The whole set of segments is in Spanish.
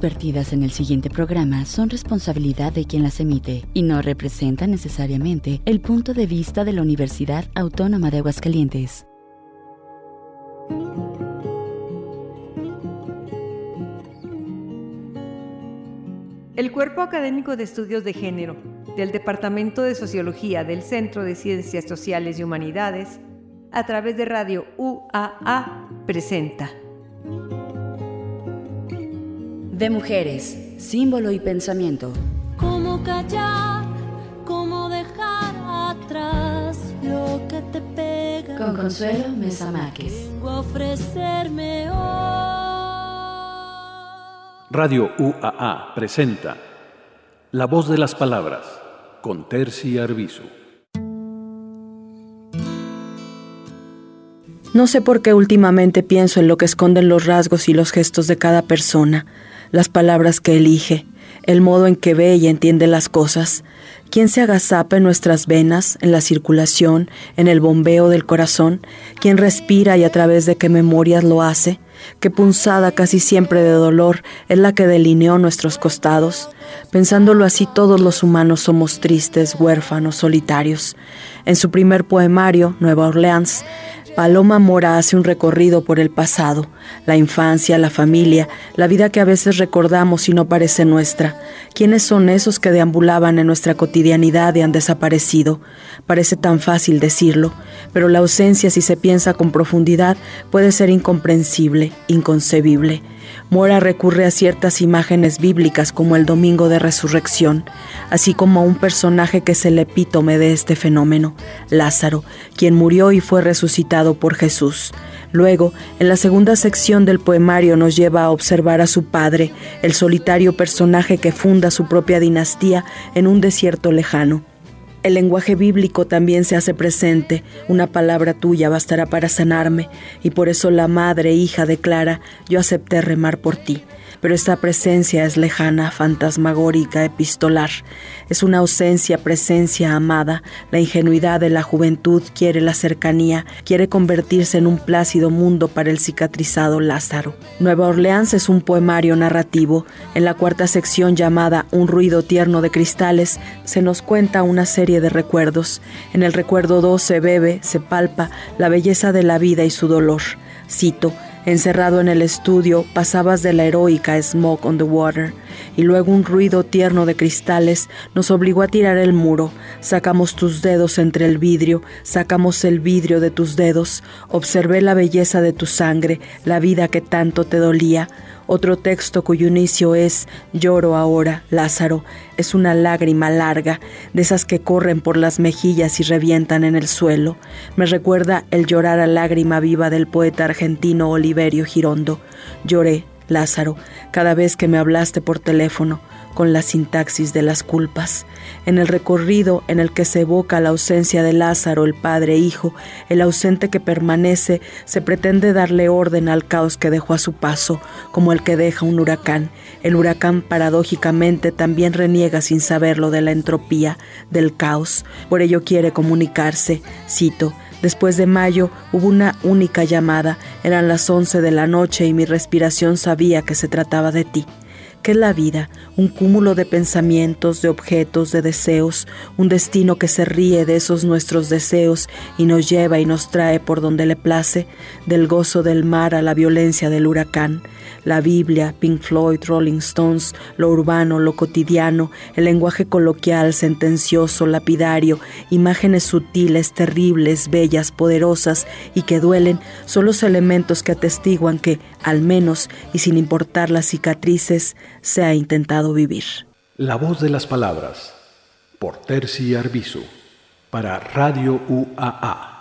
vertidas en el siguiente programa son responsabilidad de quien las emite y no representan necesariamente el punto de vista de la Universidad Autónoma de Aguascalientes. El Cuerpo Académico de Estudios de Género del Departamento de Sociología del Centro de Ciencias Sociales y Humanidades, a través de Radio UAA, presenta. De mujeres, símbolo y pensamiento. ¿Cómo callar? ¿Cómo dejar atrás lo que te pega? Con Consuelo Mesa Márquez. Vengo a ofrecerme hoy. Radio UAA presenta La voz de las palabras con Terci Arbizu. No sé por qué últimamente pienso en lo que esconden los rasgos y los gestos de cada persona, las palabras que elige, el modo en que ve y entiende las cosas, quién se agazapa en nuestras venas, en la circulación, en el bombeo del corazón, quién respira y a través de qué memorias lo hace, qué punzada casi siempre de dolor es la que delineó nuestros costados. Pensándolo así, todos los humanos somos tristes, huérfanos, solitarios. En su primer poemario, Nueva Orleans, Paloma Mora hace un recorrido por el pasado, la infancia, la familia, la vida que a veces recordamos y no parece nuestra. ¿Quiénes son esos que deambulaban en nuestra cotidianidad y han desaparecido? Parece tan fácil decirlo, pero la ausencia, si se piensa con profundidad, puede ser incomprensible, inconcebible. Mora recurre a ciertas imágenes bíblicas como el Domingo de Resurrección, así como a un personaje que es el epítome de este fenómeno, Lázaro, quien murió y fue resucitado por Jesús. Luego, en la segunda sección del poemario nos lleva a observar a su padre, el solitario personaje que funda su propia dinastía en un desierto lejano. El lenguaje bíblico también se hace presente. Una palabra tuya bastará para sanarme, y por eso la madre hija declara, yo acepté remar por ti pero esta presencia es lejana, fantasmagórica, epistolar. Es una ausencia, presencia amada. La ingenuidad de la juventud quiere la cercanía, quiere convertirse en un plácido mundo para el cicatrizado Lázaro. Nueva Orleans es un poemario narrativo. En la cuarta sección llamada Un ruido tierno de cristales se nos cuenta una serie de recuerdos. En el recuerdo 2 se bebe, se palpa la belleza de la vida y su dolor. Cito, Encerrado en el estudio, pasabas de la heroica Smoke on the Water, y luego un ruido tierno de cristales nos obligó a tirar el muro. Sacamos tus dedos entre el vidrio, sacamos el vidrio de tus dedos, observé la belleza de tu sangre, la vida que tanto te dolía. Otro texto cuyo inicio es Lloro ahora, Lázaro, es una lágrima larga, de esas que corren por las mejillas y revientan en el suelo. Me recuerda el llorar a lágrima viva del poeta argentino Oliverio Girondo. Lloré, Lázaro, cada vez que me hablaste por teléfono con la sintaxis de las culpas. En el recorrido en el que se evoca la ausencia de Lázaro, el padre e hijo, el ausente que permanece, se pretende darle orden al caos que dejó a su paso, como el que deja un huracán. El huracán paradójicamente también reniega sin saberlo de la entropía, del caos. Por ello quiere comunicarse, cito, Después de mayo hubo una única llamada, eran las once de la noche y mi respiración sabía que se trataba de ti. ¿Qué es la vida? Un cúmulo de pensamientos, de objetos, de deseos, un destino que se ríe de esos nuestros deseos y nos lleva y nos trae por donde le place, del gozo del mar a la violencia del huracán. La Biblia, Pink Floyd, Rolling Stones, lo urbano, lo cotidiano, el lenguaje coloquial, sentencioso, lapidario, imágenes sutiles, terribles, bellas, poderosas y que duelen, son los elementos que atestiguan que, al menos, y sin importar las cicatrices, se ha intentado vivir. La voz de las palabras, por Terci Arbizu, para Radio UAA.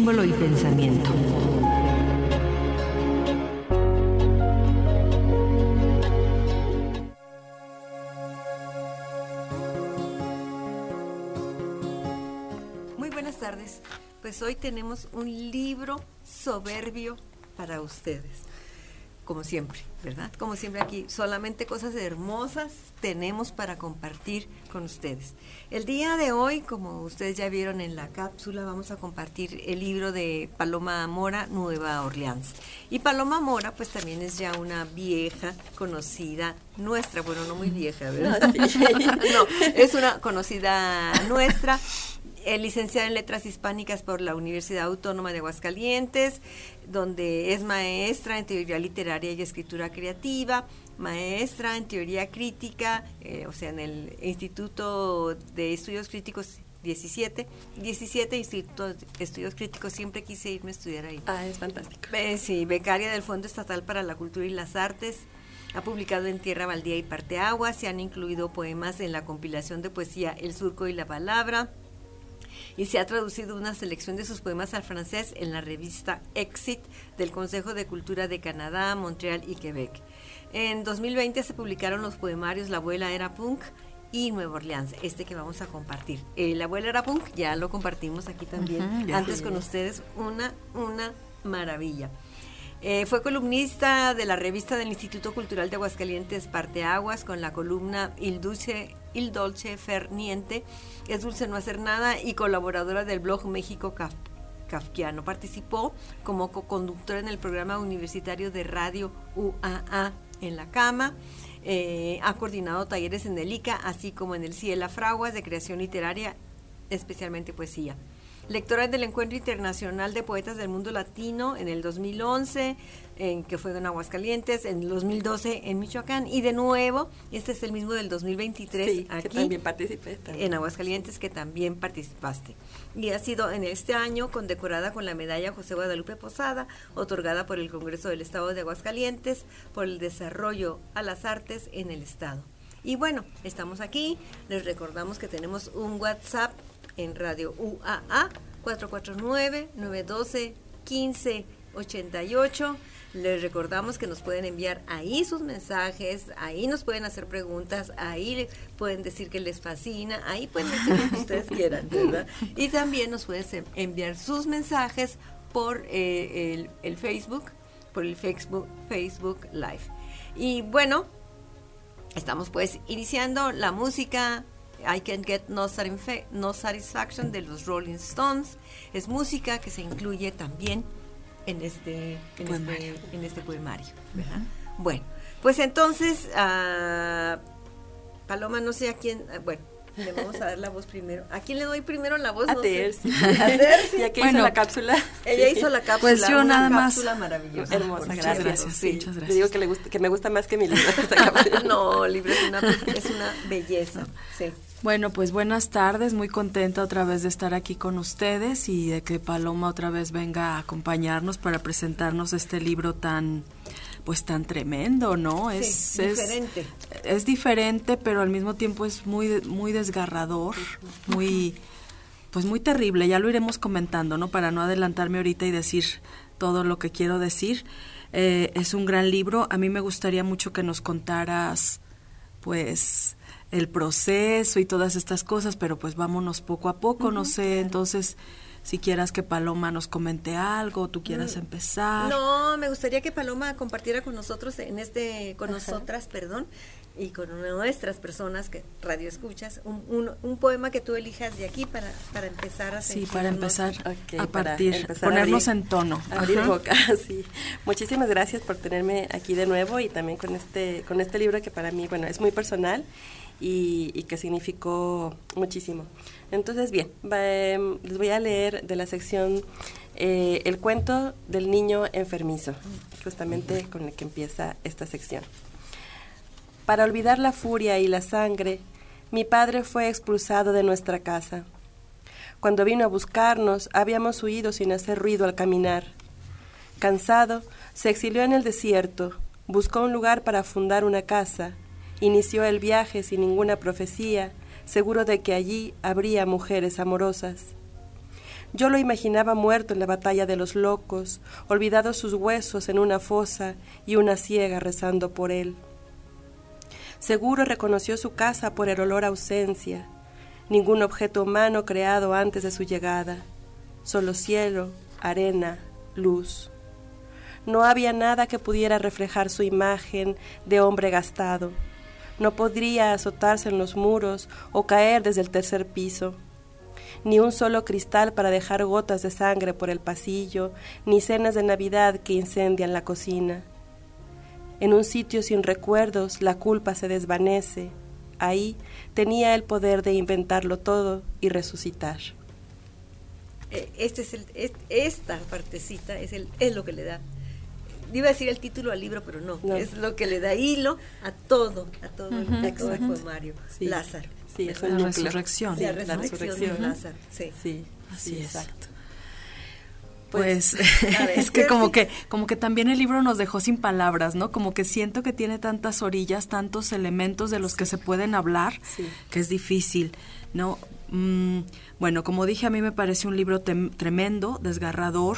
Símbolo y pensamiento. Muy buenas tardes. Pues hoy tenemos un libro soberbio para ustedes como siempre, ¿verdad? Como siempre aquí, solamente cosas hermosas tenemos para compartir con ustedes. El día de hoy, como ustedes ya vieron en la cápsula, vamos a compartir el libro de Paloma Mora, Nueva Orleans. Y Paloma Mora, pues también es ya una vieja conocida nuestra, bueno, no muy vieja, ¿verdad? no, es una conocida nuestra licenciada en Letras Hispánicas por la Universidad Autónoma de Aguascalientes, donde es maestra en teoría literaria y escritura creativa, maestra en teoría crítica, eh, o sea, en el Instituto de Estudios Críticos 17, 17 Institutos de Estudios Críticos, siempre quise irme a estudiar ahí. Ah, es fantástico. sí, becaria del Fondo Estatal para la Cultura y las Artes. Ha publicado en Tierra Baldía y Parteaguas, se han incluido poemas en la compilación de poesía El Surco y la Palabra, y se ha traducido una selección de sus poemas al francés en la revista Exit del Consejo de Cultura de Canadá, Montreal y Quebec. En 2020 se publicaron los poemarios La abuela era punk y Nueva Orleans, este que vamos a compartir. La abuela era punk, ya lo compartimos aquí también antes con ustedes, una, una maravilla. Eh, fue columnista de la revista del Instituto Cultural de Aguascalientes Parteaguas con la columna Il Dulce, Il Dolce Ferniente es Dulce No Hacer Nada y colaboradora del blog México Kafkiano. Participó como co-conductora en el programa universitario de radio UAA en la cama. Eh, ha coordinado talleres en el ICA, así como en el CIELA Fraguas de creación literaria, especialmente poesía lectora del Encuentro Internacional de Poetas del Mundo Latino en el 2011, en, que fue en Aguascalientes, en el 2012 en Michoacán, y de nuevo, este es el mismo del 2023 aquí. también participé. En Aguascalientes, que también participaste. Y ha sido en este año condecorada con la medalla José Guadalupe Posada, otorgada por el Congreso del Estado de Aguascalientes por el desarrollo a las artes en el Estado. Y bueno, estamos aquí. Les recordamos que tenemos un WhatsApp en Radio UAA 449-912-1588. Les recordamos que nos pueden enviar ahí sus mensajes, ahí nos pueden hacer preguntas, ahí pueden decir que les fascina, ahí pueden decir lo que ustedes quieran, ¿verdad? Y también nos pueden enviar sus mensajes por eh, el, Facebook, por el Facebook, Facebook Live. Y bueno, estamos pues iniciando la música I Can't Get no, Satisfaction de los Rolling Stones. Es música que se incluye también en este, en este, en este poemario. Bueno, pues entonces, uh, Paloma, no sé a quién, uh, bueno, le vamos a dar la voz primero. ¿A quién le doy primero la voz? A no Terci. A Terci. ¿Y a quién hizo la cápsula? Ella hizo la cápsula. Pues yo una nada más. cápsula maravillosa. Hermosa, gracias. gracias. Sí. Muchas gracias. Le digo que, le gusta, que me gusta más que mi libro. No, libro es una, es una belleza. Sí. Bueno, pues buenas tardes, muy contenta otra vez de estar aquí con ustedes y de que Paloma otra vez venga a acompañarnos para presentarnos este libro tan pues tan tremendo, ¿no? Es, diferente. Es, diferente, pero al mismo tiempo es muy muy desgarrador, muy pues muy terrible, ya lo iremos comentando, ¿no? Para no adelantarme ahorita y decir todo lo que quiero decir. Eh, es un gran libro, a mí me gustaría mucho que nos contaras pues el proceso y todas estas cosas, pero pues vámonos poco a poco, no sé, entonces si quieras que Paloma nos comente algo, tú quieras mm. empezar. No, me gustaría que Paloma compartiera con nosotros en este, con nosotras, perdón, y con nuestras personas que radio escuchas, un, un, poema que tú elijas de aquí para, para empezar a Sí, para empezar a partir, ponernos en tono. Abrir boca, sí. Muchísimas gracias por tenerme aquí de nuevo y también con este, con este libro que para mí, bueno, es muy personal y, que significó muchísimo. Entonces, bien, em, les voy a leer de la sección eh, El cuento del niño enfermizo, justamente con el que empieza esta sección. Para olvidar la furia y la sangre, mi padre fue expulsado de nuestra casa. Cuando vino a buscarnos, habíamos huido sin hacer ruido al caminar. Cansado, se exilió en el desierto, buscó un lugar para fundar una casa Inició el viaje sin ninguna profecía, seguro de que allí habría mujeres amorosas. Yo lo imaginaba muerto en la batalla de los locos, olvidados sus huesos en una fosa y una ciega rezando por él. Seguro reconoció su casa por el olor a ausencia, ningún objeto humano creado antes de su llegada, solo cielo, arena, luz. No había nada que pudiera reflejar su imagen de hombre gastado. No podría azotarse en los muros o caer desde el tercer piso. Ni un solo cristal para dejar gotas de sangre por el pasillo, ni cenas de Navidad que incendian la cocina. En un sitio sin recuerdos la culpa se desvanece. Ahí tenía el poder de inventarlo todo y resucitar. Eh, Este es el, es- esta partecita es, el, es lo que le da. Iba a decir el título al libro, pero no, No. Es lo que le da hilo a todo, a todo, el- el Exacto. poemario. Sí. Lázaro. Sí, La resurrección. Sí, la la resurrección, de Lázaro. Sí. Sí, Así sí, es. exacto. Pues, ver, es que como que como que también el libro nos dejó sin palabras, ¿no? Como que siento que tiene tantas orillas, tantos elementos de los que se pueden hablar, Sí. que es difícil, ¿no? Mm, bueno, como dije, a mí me parece un libro tremendo, desgarrador.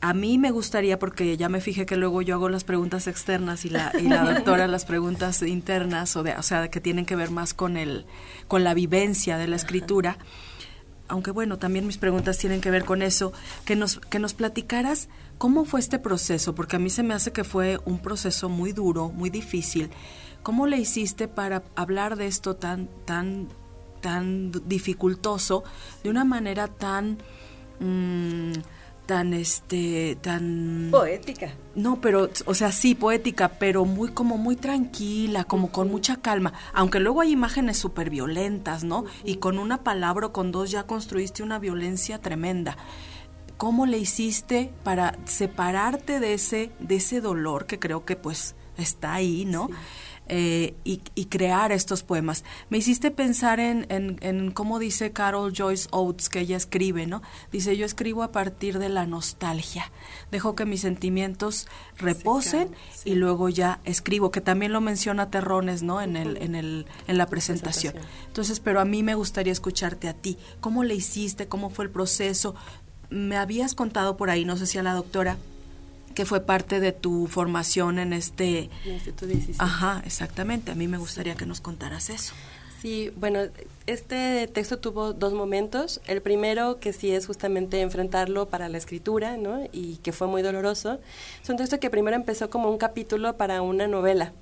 A mí me gustaría, porque ya me fijé que luego yo hago las preguntas externas y la, y la doctora las preguntas internas, o, de, o sea, que tienen que ver más con, el, con la vivencia de la escritura aunque bueno, también mis preguntas tienen que ver con eso, que nos, que nos platicaras cómo fue este proceso, porque a mí se me hace que fue un proceso muy duro, muy difícil. ¿Cómo le hiciste para hablar de esto tan, tan, tan dificultoso de una manera tan, mm, tan, este, tan Poética. no, pero, o sea, sí, poética, pero muy como muy tranquila, como con mucha calma. Aunque luego hay imágenes súper violentas, ¿no? Y con una palabra o con dos ya construiste una violencia tremenda. ¿Cómo le hiciste para separarte de ese, de ese dolor que creo que pues está ahí, ¿no? Eh, y, y crear estos poemas. Me hiciste pensar en, en, en cómo dice Carol Joyce Oates, que ella escribe, ¿no? Dice, yo escribo a partir de la nostalgia. Dejo que mis sentimientos reposen y luego ya escribo, que también lo menciona Terrones, ¿no? En, el, en, el, en la presentación. presentación. Entonces, pero a mí me gustaría escucharte a ti. ¿Cómo le hiciste? ¿Cómo fue el proceso? Me habías contado por ahí, no sé si a la doctora, que fue parte de tu formación en este... En 17. Ajá, exactamente. A mí me gustaría que nos contaras eso. Sí, bueno, este texto tuvo dos momentos. El primero, que sí es justamente enfrentarlo para la escritura, ¿no? Y que fue muy doloroso. Es un texto que primero empezó como un capítulo para una novela.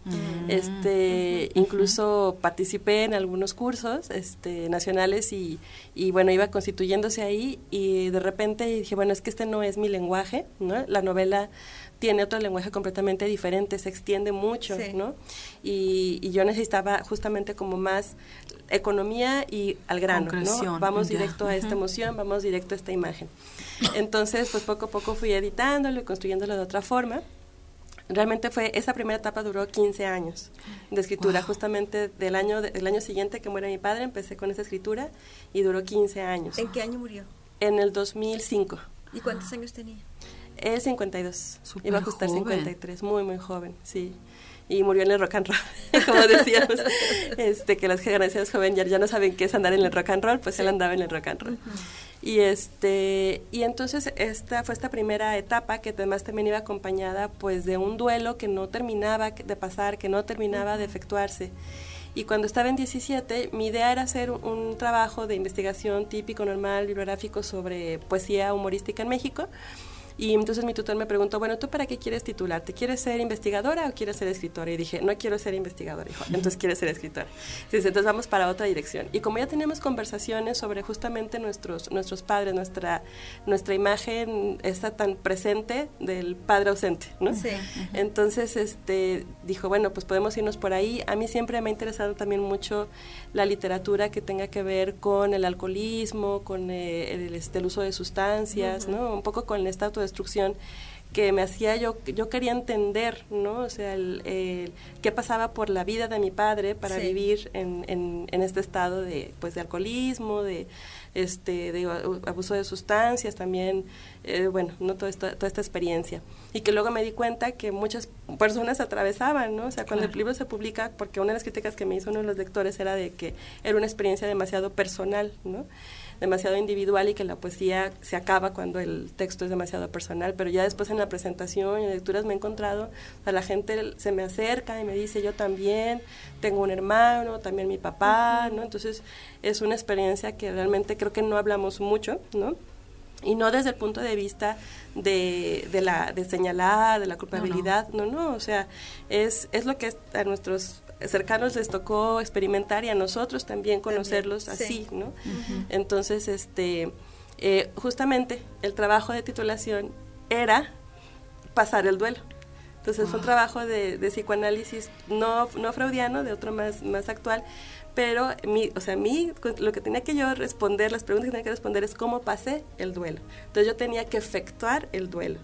Este, incluso participé en algunos cursos este, nacionales y, y, bueno, iba constituyéndose ahí y de repente dije, bueno, es que este no es mi lenguaje, ¿no? La novela tiene otro lenguaje completamente diferente, se extiende mucho, Sí. ¿no? Y, y yo necesitaba justamente como más economía y al grano, ¿no? Vamos ya. directo a esta emoción, vamos directo a esta imagen. Entonces, pues poco a poco fui editándolo y construyéndolo de otra forma. Realmente fue, esa primera etapa duró 15 años de escritura, Wow. justamente del año, del año siguiente que muere mi padre, empecé con esa escritura y duró 15 años. ¿En qué año murió? En el 2005. ¿Y cuántos años tenía? Es 52. Súper Iba a ajustar joven. 53, muy, muy joven, sí. Y murió en el rock and roll, como decíamos, este, que las generaciones jóvenes ya, ya no saben qué es andar en el rock and roll, pues él andaba en el rock and roll. Y este y entonces esta fue esta primera etapa que además también iba acompañada pues de un duelo que no terminaba de pasar, que no terminaba de efectuarse. Y cuando estaba en 17, mi idea era hacer un, un trabajo de investigación típico, normal, bibliográfico sobre poesía humorística en México. Y entonces mi tutor me preguntó, bueno, ¿tú para qué quieres titularte? ¿Quieres ser investigadora o quieres ser escritora? Y dije, no quiero ser investigadora. Dijo, entonces quieres ser escritora. Dice, entonces vamos para otra dirección. Y como ya tenemos conversaciones sobre justamente nuestros, nuestros padres, nuestra, nuestra imagen está tan presente del padre ausente, ¿no? Sí. Entonces, este, dijo, bueno, pues podemos irnos por ahí. A mí siempre me ha interesado también mucho la literatura que tenga que ver con el alcoholismo, con eh, el, este, el uso de sustancias, ¿no? Un poco con esta autodestrucción que me hacía yo, yo quería entender, ¿no? O sea, el, el qué pasaba por la vida de mi padre para Sí. vivir en, en, en este estado de, pues, de alcoholismo, de, este, de abuso de sustancias también, eh, bueno, no toda esta, toda esta experiencia. Y que luego me di cuenta que muchas personas atravesaban, ¿no? O sea, cuando el libro se publica, porque una de las críticas que me hizo uno de los lectores era de que era una experiencia demasiado personal, ¿no? Demasiado individual y que la poesía se acaba cuando el texto es demasiado personal, pero ya después en la presentación y en lecturas me he encontrado, a la gente se me acerca y me dice, yo también, tengo un hermano, también mi papá, ¿no? Entonces es una experiencia que realmente creo que no hablamos mucho, ¿no? y no desde el punto de vista de, de la de señalar, de la culpabilidad, no, no, o sea, es, es lo que a nuestros cercanos les tocó experimentar y a nosotros también conocerlos así, ¿no? Entonces, este, eh, justamente el trabajo de titulación era pasar el duelo. Entonces fue un trabajo de, de, psicoanálisis no, no freudiano, de otro más, más actual, pero mi, o sea, mí lo que tenía que yo responder, las preguntas que tenía que responder es cómo pasé el duelo. Entonces yo tenía que efectuar el duelo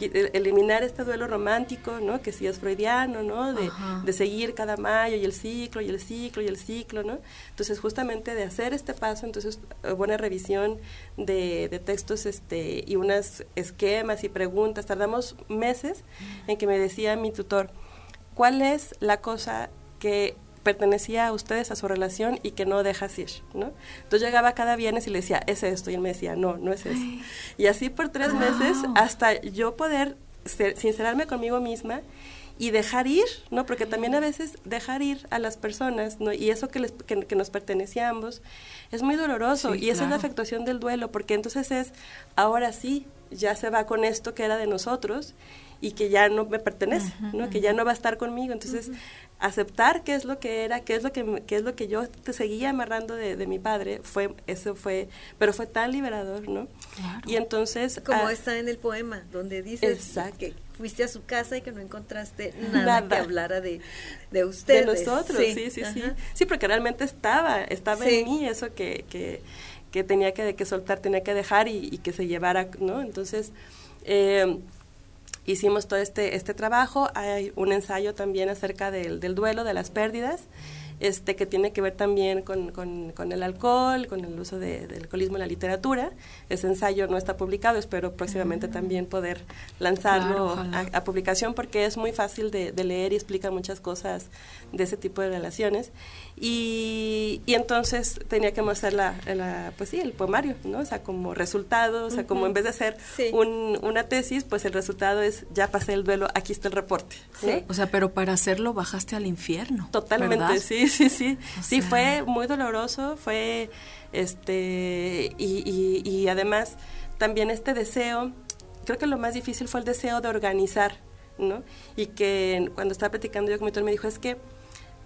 eliminar este duelo romántico, ¿no? Que sí es freudiano, ¿no? De, de, seguir cada mayo y el ciclo y el ciclo y el ciclo, ¿no? Entonces, justamente de hacer este paso, entonces, eh, buena revisión de, de textos este, y unos esquemas y preguntas. Tardamos meses en que me decía mi tutor, ¿cuál es la cosa que pertenecía a ustedes, a su relación y que no dejas ir, ¿no? Entonces llegaba cada viernes y le decía, es esto, y él me decía, no, no es eso. Y así por tres meses hasta yo poder sincerarme conmigo misma y dejar ir, ¿no? Porque también a veces dejar ir a las personas, ¿no? Y eso que, les, que, nos pertenecía a ambos es muy doloroso y esa es la afectación del duelo, porque entonces es, ahora sí, ya se va con esto que era de nosotros y que ya no me pertenece, ¿no? Que ya no va a estar conmigo. Entonces, aceptar qué es lo que era, qué es lo que, qué es lo que yo te seguía amarrando de, de mi padre, fue, eso fue, pero fue tan liberador, ¿no? Y entonces... Como ah, está en el poema, donde dices que fuiste a su casa y que no encontraste nada, que hablara de, de ustedes. De nosotros, sí, sí, sí. Sí, porque realmente estaba, estaba en mí eso que, que, que tenía que, que, soltar, tenía que dejar y, y que se llevara, ¿no? Entonces... Eh, hicimos todo este, este trabajo. Hay un ensayo también acerca del, del duelo, de las pérdidas este, que tiene que ver también con, con, el alcohol, con el uso de, del alcoholismo en la literatura. Ese ensayo no está publicado, espero próximamente mm. también poder lanzarlo a, publicación porque es muy fácil de, leer y explica muchas cosas de ese tipo de relaciones. Y, y entonces tenía que mostrar la, la, pues sí, el poemario, ¿no? O sea, como resultado, o sea, como en vez de hacer un, una tesis, pues el resultado es, ya pasé el duelo, aquí está el reporte. O sea, pero para hacerlo bajaste al infierno. Totalmente, sí, sí, sí. sí, fue muy doloroso, fue, este, y, y, además también este deseo, creo que lo más difícil fue el deseo de organizar, ¿no? Y que cuando estaba platicando yo con mi me dijo, es que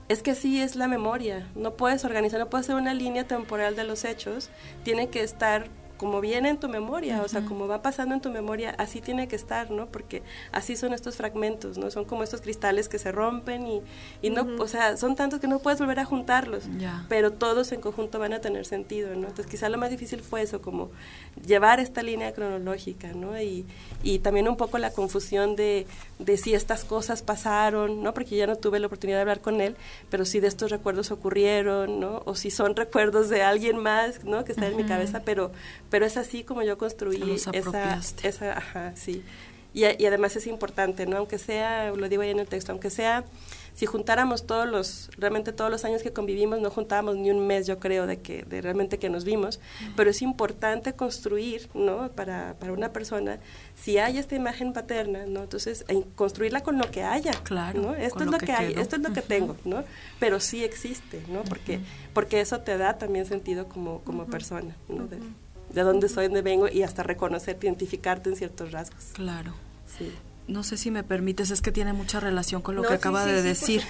es que sí es la memoria, no puedes organizar, no puedes hacer una línea temporal de los hechos, tiene que estar como viene en tu memoria, o sea, como va pasando en tu memoria, así tiene que estar, ¿no? Porque así son estos fragmentos, ¿no? Son como estos cristales que se rompen y, y no, o sea, son tantos que no puedes volver a juntarlos, pero todos en conjunto van a tener sentido, ¿no? Entonces quizá lo más difícil fue eso, como llevar esta línea cronológica, ¿no? Y, y también un poco la confusión de, de si estas cosas pasaron, ¿no? Porque ya no tuve la oportunidad de hablar con él, pero si de estos recuerdos ocurrieron, ¿no? O si son recuerdos de alguien más, ¿no? Que está en mi cabeza, pero pero es así como yo construí esa, esa, ajá, sí. Y, y, además es importante, ¿no? Aunque sea, lo digo ahí en el texto, aunque sea, si juntáramos todos los, realmente todos los años que convivimos, no juntábamos ni un mes, yo creo, de que, de realmente que nos vimos, pero es importante construir, ¿no? Para, para una persona, si hay esta imagen paterna, ¿no? Entonces, construirla con lo que haya, claro, ¿no? Esto es lo, que, hay, esto es lo que tengo, ¿no? Pero sí existe, ¿no? Porque, porque eso te da también sentido como, como persona, ¿no? de dónde soy, dónde vengo y hasta reconocerte, identificarte en ciertos rasgos. Claro. Sí. No sé si me permites, es que tiene mucha relación con lo que acaba de decir.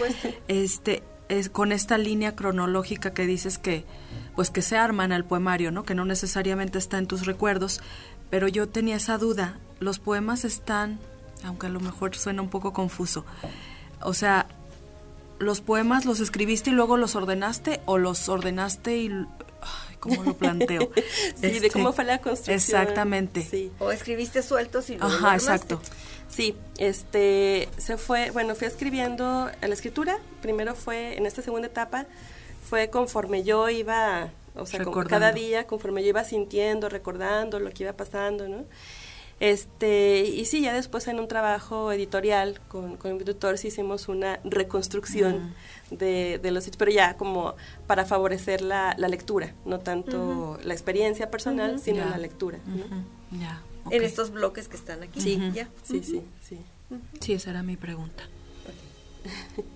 Este es con esta línea cronológica que dices que pues que se arma en el poemario, ¿no? Que no necesariamente está en tus recuerdos, pero yo tenía esa duda. Los poemas están, aunque a lo mejor suena un poco confuso. O sea, los poemas los escribiste y luego los ordenaste o los ordenaste y cómo lo planteo. sí, de cómo fue la construcción. Exactamente. Sí. O escribiste sueltos y luego Ajá, exacto. Sí, este, se fue, bueno, fui escribiendo la escritura, primero fue, en esta segunda etapa, fue conforme yo iba, o sea, cada día, conforme yo iba sintiendo, recordando lo que iba pasando, ¿no? Este, y sí, ya después en un trabajo editorial con, con mi tutor sí hicimos una reconstrucción de, de, los sitios, pero ya como para favorecer la, la lectura, no tanto la experiencia personal, sino la lectura. Ya. En estos bloques que están aquí. Sí, ya. sí, sí, sí. Sí, esa era mi pregunta.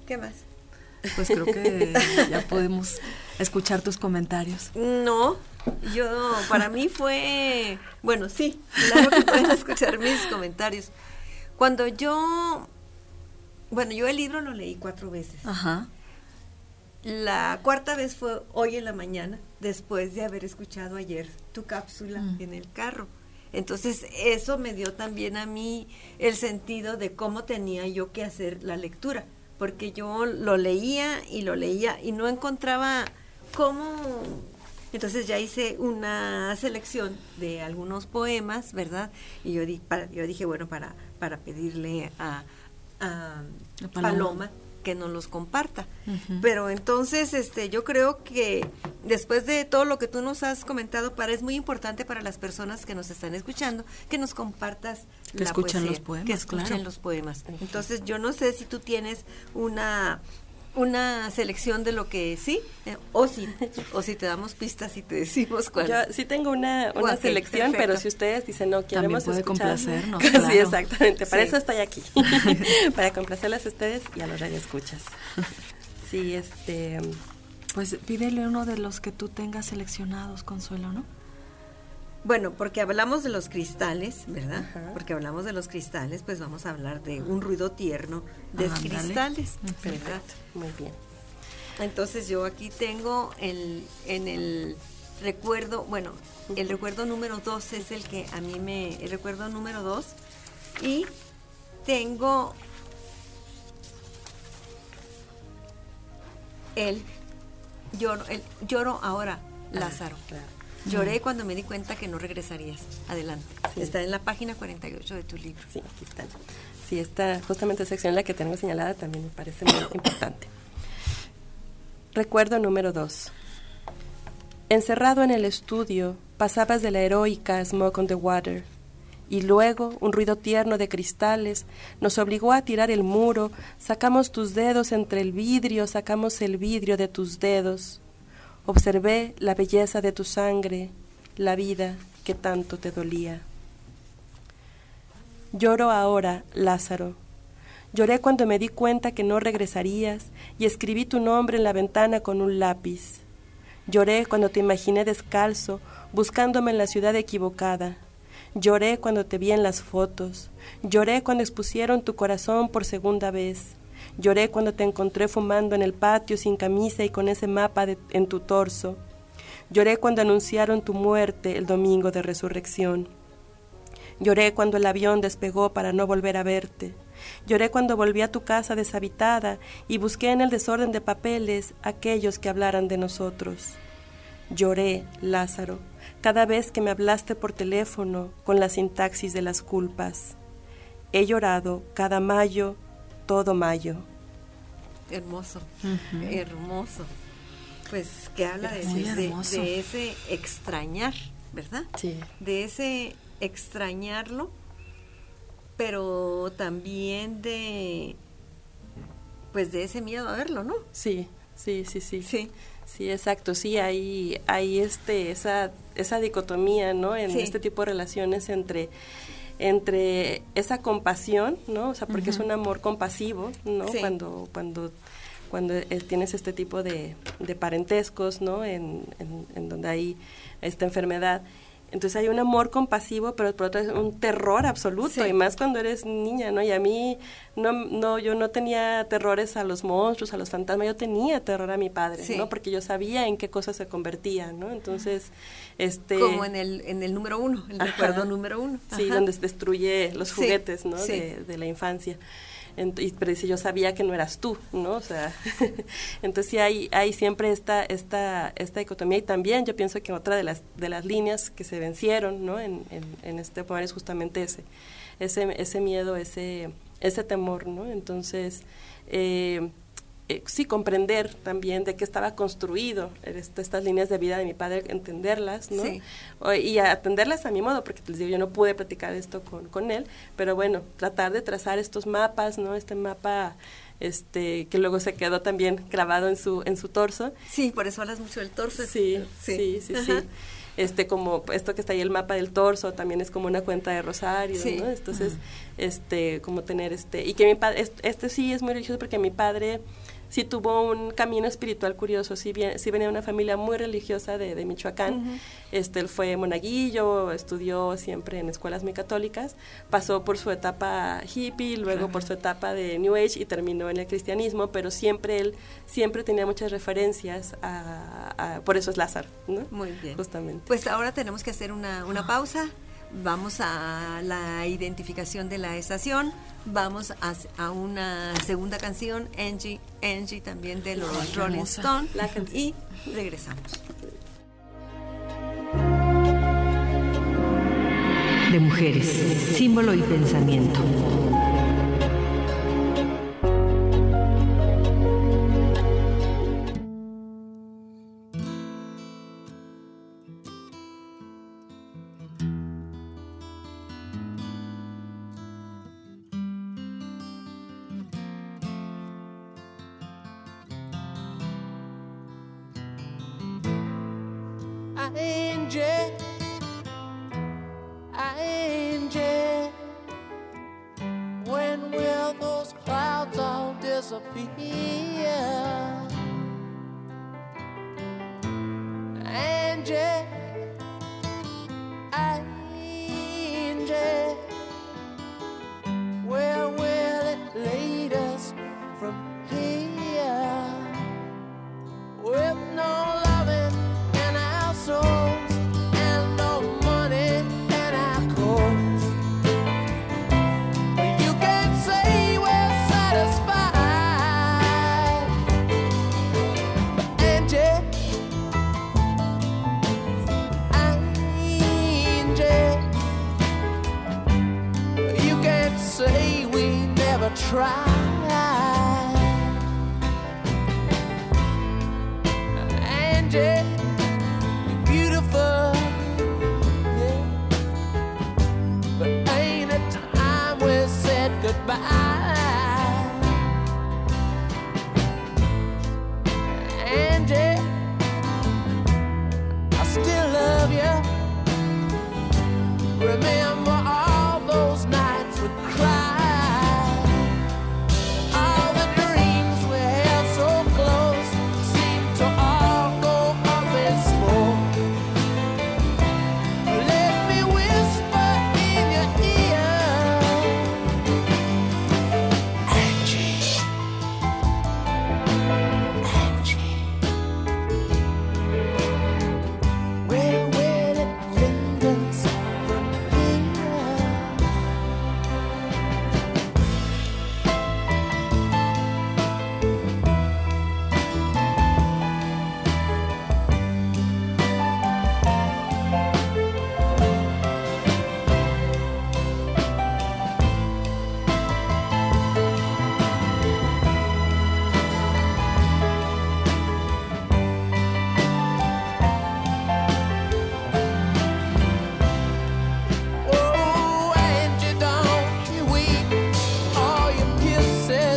¿Qué más? Pues creo que ya podemos escuchar tus comentarios. No, yo, para mí fue, bueno, sí, claro que pueden escuchar mis comentarios. Cuando yo, bueno, yo el libro lo leí cuatro veces. Ajá. La cuarta vez fue hoy en la mañana, después de haber escuchado ayer tu cápsula mm. en el carro. Entonces eso me dio también a mí el sentido de cómo tenía yo que hacer la lectura, porque yo lo leía y lo leía y no encontraba cómo entonces ya hice una selección de algunos poemas, ¿verdad? Y yo, di, para, yo dije, bueno, para, para pedirle a, a Paloma. que nos los comparta. Pero entonces, este, yo creo que después de todo lo que tú nos has comentado, para es muy importante para las personas que nos están escuchando que nos compartas que escuchen los poemas, que escuchen los poemas. Entonces, yo no sé si tú tienes una una selección de lo que sí, eh, o si, o si te damos pistas y te decimos cuál. Yo sí tengo una, una selección, pero si ustedes dicen no, queremos También puede complacernos. Sí, exactamente, para eso estoy aquí, para complacerlas a ustedes y a los radioescuchas. Sí, este... Pues pídele uno de los que tú tengas seleccionados, Consuelo, ¿no? Bueno, porque hablamos de los cristales, ¿verdad? Porque hablamos de los cristales, pues vamos a hablar de un ruido tierno de cristales, ¿verdad? Muy bien. Entonces yo aquí tengo el, en el recuerdo, bueno, el recuerdo número dos es el que a mí me, el recuerdo número dos, y tengo el lloro, el lloro ahora, ah, Lázaro. claro. Lloré cuando me di cuenta que no regresarías. Adelante. Está en la página 48 de tu libro. Sí, aquí está. Sí, esta justamente sección la que tengo señalada también me parece muy importante. Recuerdo número 2. Encerrado en el estudio, pasabas de la heroica Smoke on the Water, y luego un ruido tierno de cristales nos obligó a tirar el muro, sacamos tus dedos entre el vidrio, sacamos el vidrio de tus dedos, Observé la belleza de tu sangre, la vida que tanto te dolía. Lloro ahora, Lázaro. Lloré cuando me di cuenta que no regresarías y escribí tu nombre en la ventana con un lápiz. Lloré cuando te imaginé descalzo, buscándome en la ciudad equivocada. Lloré cuando te vi en las fotos. Lloré cuando expusieron tu corazón por segunda vez. Lloré cuando te encontré fumando en el patio sin camisa y con ese mapa en tu torso. Lloré cuando anunciaron tu muerte el domingo de resurrección. Lloré cuando el avión despegó para no volver a verte. Lloré cuando volví a tu casa deshabitada y busqué en el desorden de papeles aquellos que hablaran de nosotros. Lloré, Lázaro, cada vez que me hablaste por teléfono con la sintaxis de las culpas. He llorado cada mayo todo mayo. Hermoso, hermoso. Pues que habla de, de, ese extrañar, ¿verdad? Sí. De ese extrañarlo, pero también de, pues de ese miedo a verlo, ¿no? Sí, sí, sí, sí. Sí. Sí, exacto, sí, hay, hay este, esa, esa dicotomía, ¿no? En este tipo de relaciones entre entre esa compasión, ¿no? O sea, porque es un amor compasivo, ¿no? Cuando, cuando, cuando tienes este tipo de, de parentescos, ¿no? En, en, donde hay esta enfermedad. Entonces hay un amor compasivo, pero por otro es un terror absoluto, y más cuando eres niña, ¿no? Y a mí, no, no, yo no tenía terrores a los monstruos, a los fantasmas, yo tenía terror a mi padre, ¿no? Porque yo sabía en qué cosas se convertía, ¿no? Entonces, este... Como en el, en el número uno, el recuerdo número uno. Sí, donde destruye los juguetes, ¿no? De, de la infancia pero si yo sabía que no eras tú, ¿no? O sea, entonces sí hay, hay siempre esta, esta, esta dicotomía y también yo pienso que otra de las, de las líneas que se vencieron, ¿no? En, este poema es justamente ese, ese, ese miedo, ese, ese temor, ¿no? Entonces, eh, eh, sí comprender también de qué estaba construido este, estas líneas de vida de mi padre, entenderlas, ¿no? y atenderlas a mi modo, porque les digo, yo no pude platicar esto con, con él, pero bueno, tratar de trazar estos mapas, ¿no? Este mapa este que luego se quedó también grabado en su en su torso. Sí, por eso hablas mucho del torso. Sí, sí, sí, sí. Este como esto que está ahí el mapa del torso también es como una cuenta de rosario, ¿no? Entonces, este como tener este y que mi padre este sí es muy religioso porque mi padre sí tuvo un camino espiritual curioso, sí, bien, sí venía de una familia muy religiosa de, de Michoacán, este, él fue monaguillo, estudió siempre en escuelas muy católicas, pasó por su etapa hippie, luego por su etapa de New Age y terminó en el cristianismo, pero siempre él, siempre tenía muchas referencias a, por eso es Lázaro, ¿no? Muy bien. Justamente. Pues ahora tenemos que hacer una, una pausa. Vamos a la identificación de la estación. Vamos a, una segunda canción, Angie, Angie también de los Rolling Stones. Y regresamos. De mujeres, símbolo y pensamiento.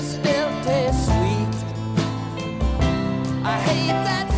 Still felt sweet. I hate that.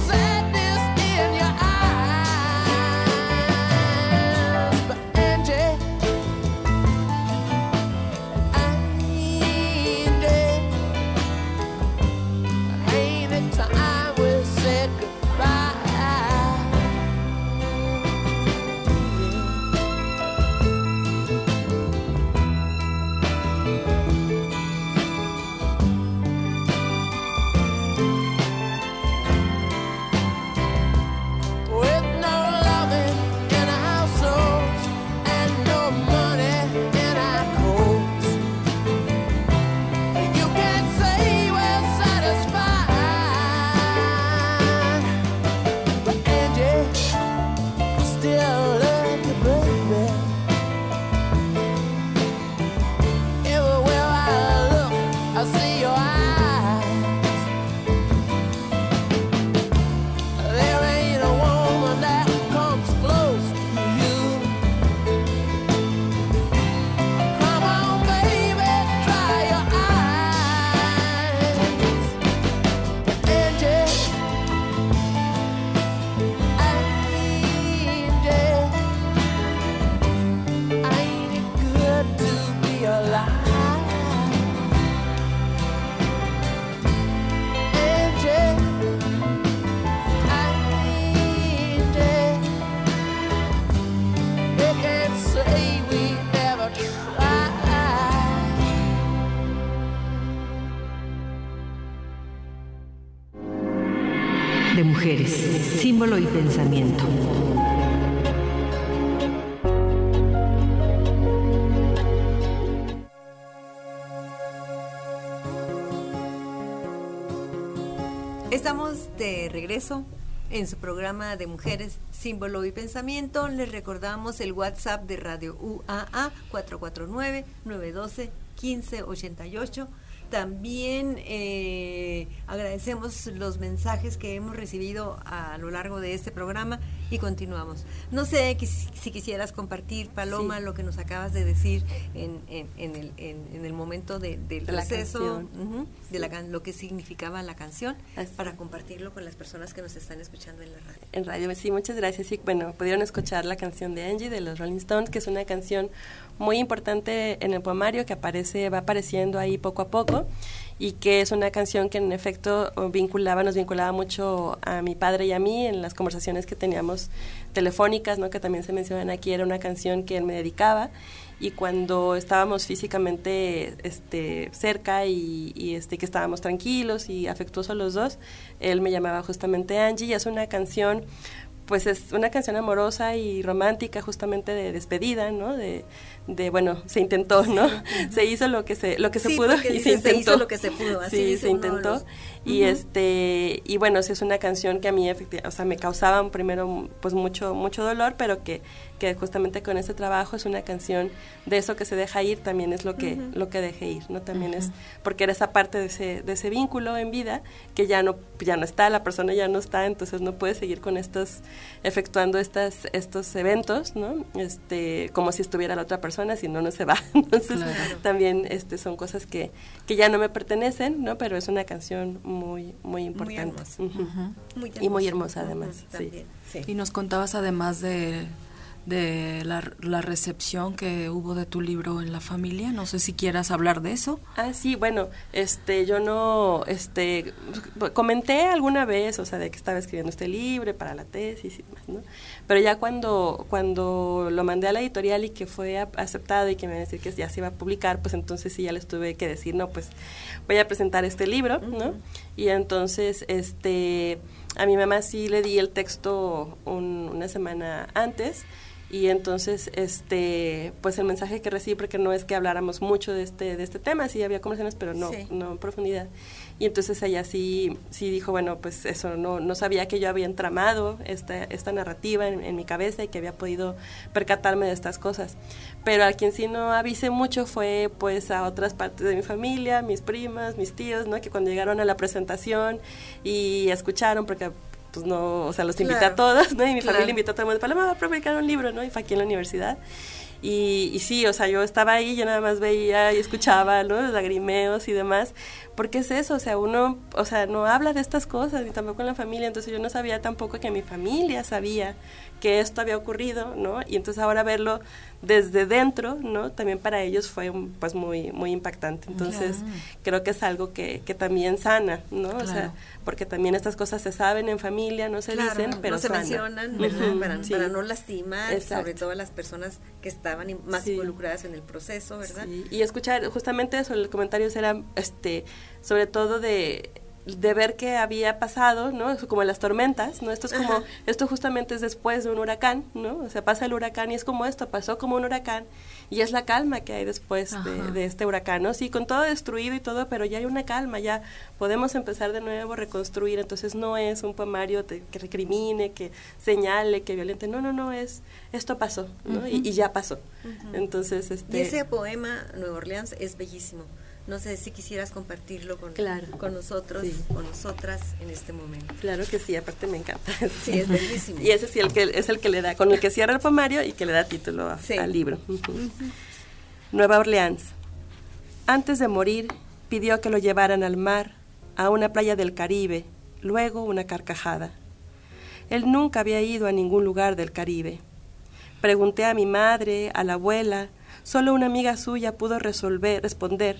Mujeres, símbolo y pensamiento. Estamos de regreso en su programa de Mujeres, Símbolo y Pensamiento. Les recordamos el WhatsApp de Radio UAA 449-912-1588 también eh, agradecemos los mensajes que hemos recibido a lo largo de este programa y continuamos. No sé si quisieras compartir, Paloma, lo que nos acabas de decir en, el, momento del proceso, de la, lo que significaba la canción, para compartirlo con las personas que nos están escuchando en la radio. En radio, sí, muchas gracias. Bueno, pudieron escuchar la canción de Angie de los Rolling Stones, que es una canción muy importante en el poemario que aparece, va apareciendo ahí poco a poco y que es una canción que en efecto vinculaba, nos vinculaba mucho a mi padre y a mí en las conversaciones que teníamos telefónicas, ¿no? que también se mencionan aquí, era una canción que él me dedicaba y cuando estábamos físicamente este, cerca y, y, este, que estábamos tranquilos y afectuosos los dos, él me llamaba justamente Angie y es una canción pues es una canción amorosa y romántica justamente de despedida, ¿no? De, de bueno, se intentó, ¿no? se hizo lo que se lo que se pudo y se intentó. Se hizo lo que se pudo, así Sí, se intentó. Y este y bueno, es una canción que a mí efectivamente, o sea, me causaba primero pues mucho mucho dolor, pero que que justamente con este trabajo es una canción de eso que se deja ir también es lo que lo que dejé ir, ¿no? También es porque era esa parte de ese de ese vínculo en vida que ya no ya no está, la persona ya no está, entonces no puede seguir con estos efectuando estas estos eventos, ¿no? Este como si estuviera la otra persona si no, no se va. Entonces también este, son cosas que, que ya no me pertenecen, ¿no? Pero es una canción muy, muy importante. y muy hermosa. además. Y nos contabas además de de la, la, recepción que hubo de tu libro en la familia. No sé si quieras hablar de eso. Ah, sí, bueno, este, yo no, este, comenté alguna vez, o sea, de que estaba escribiendo este libro para la tesis y demás, ¿no? Pero ya cuando, cuando lo mandé a la editorial y que fue aceptado y que me iba a decir que ya se iba a publicar, pues entonces sí ya les tuve que decir, no, pues voy a presentar este libro, ¿no? Y entonces, este, a mi mamá sí le di el texto una semana antes y entonces este pues el mensaje que recibí porque no es que habláramos mucho de este de este tema sí había conversaciones pero no no en profundidad. Y entonces ella sí sí dijo bueno pues eso no no sabía que yo había entramado esta esta narrativa en, mi cabeza y que había podido percatarme de estas cosas pero a quien sí no avisé mucho fue pues a otras partes de mi familia mis primas mis tíos no que cuando llegaron a la presentación y escucharon porque pues no, o sea, los invité a todos, ¿no? Y mi familia invitó a todo el mundo, Paloma va a publicar un libro, ¿no? Y fue aquí en la universidad. Y, y, sí, o sea, yo estaba ahí, yo nada más veía y escuchaba, ¿no? Los lagrimeos y demás, porque es eso, o sea, uno, o sea, no habla de estas cosas, ni tampoco en la familia, entonces yo no sabía tampoco que mi familia sabía que esto había ocurrido, ¿no? Y entonces ahora verlo desde dentro, ¿no? También para ellos fue pues muy muy impactante. Entonces, creo que es algo que, que también sana, ¿no? O sea, porque también estas cosas se saben en familia, no se dicen, pero no se mencionan, ¿verdad? para, no lastimar, sobre todo a las personas que estaban más involucradas en el proceso, ¿verdad? Y escuchar justamente eso, el comentario era este sobre todo de de ver qué había pasado, ¿no? Como las tormentas, ¿no? Esto es como, esto justamente es después de un huracán, ¿no? O sea, pasa el huracán y es como esto, pasó como un huracán y es la calma que hay después de, este huracán, ¿no? Sí, con todo destruido y todo, pero ya hay una calma, ya podemos empezar de nuevo, reconstruir, entonces no es un poemario que recrimine, que señale, que violente, no, no, no, es, esto pasó, ¿no? y, ya pasó. Entonces, este... Y ese poema, Nueva Orleans, es bellísimo. No sé si quisieras compartirlo con, con nosotros, con nosotras en este momento. Claro que sí, aparte me encanta. Sí, es bellísimo. y ese sí el que, es el que le da, con el que cierra el poemario y que le da título al libro. Nueva Orleans. Antes de morir, pidió que lo llevaran al mar, a una playa del Caribe, luego una carcajada. Él nunca había ido a ningún lugar del Caribe. Pregunté a mi madre, a la abuela, solo una amiga suya pudo resolver, responder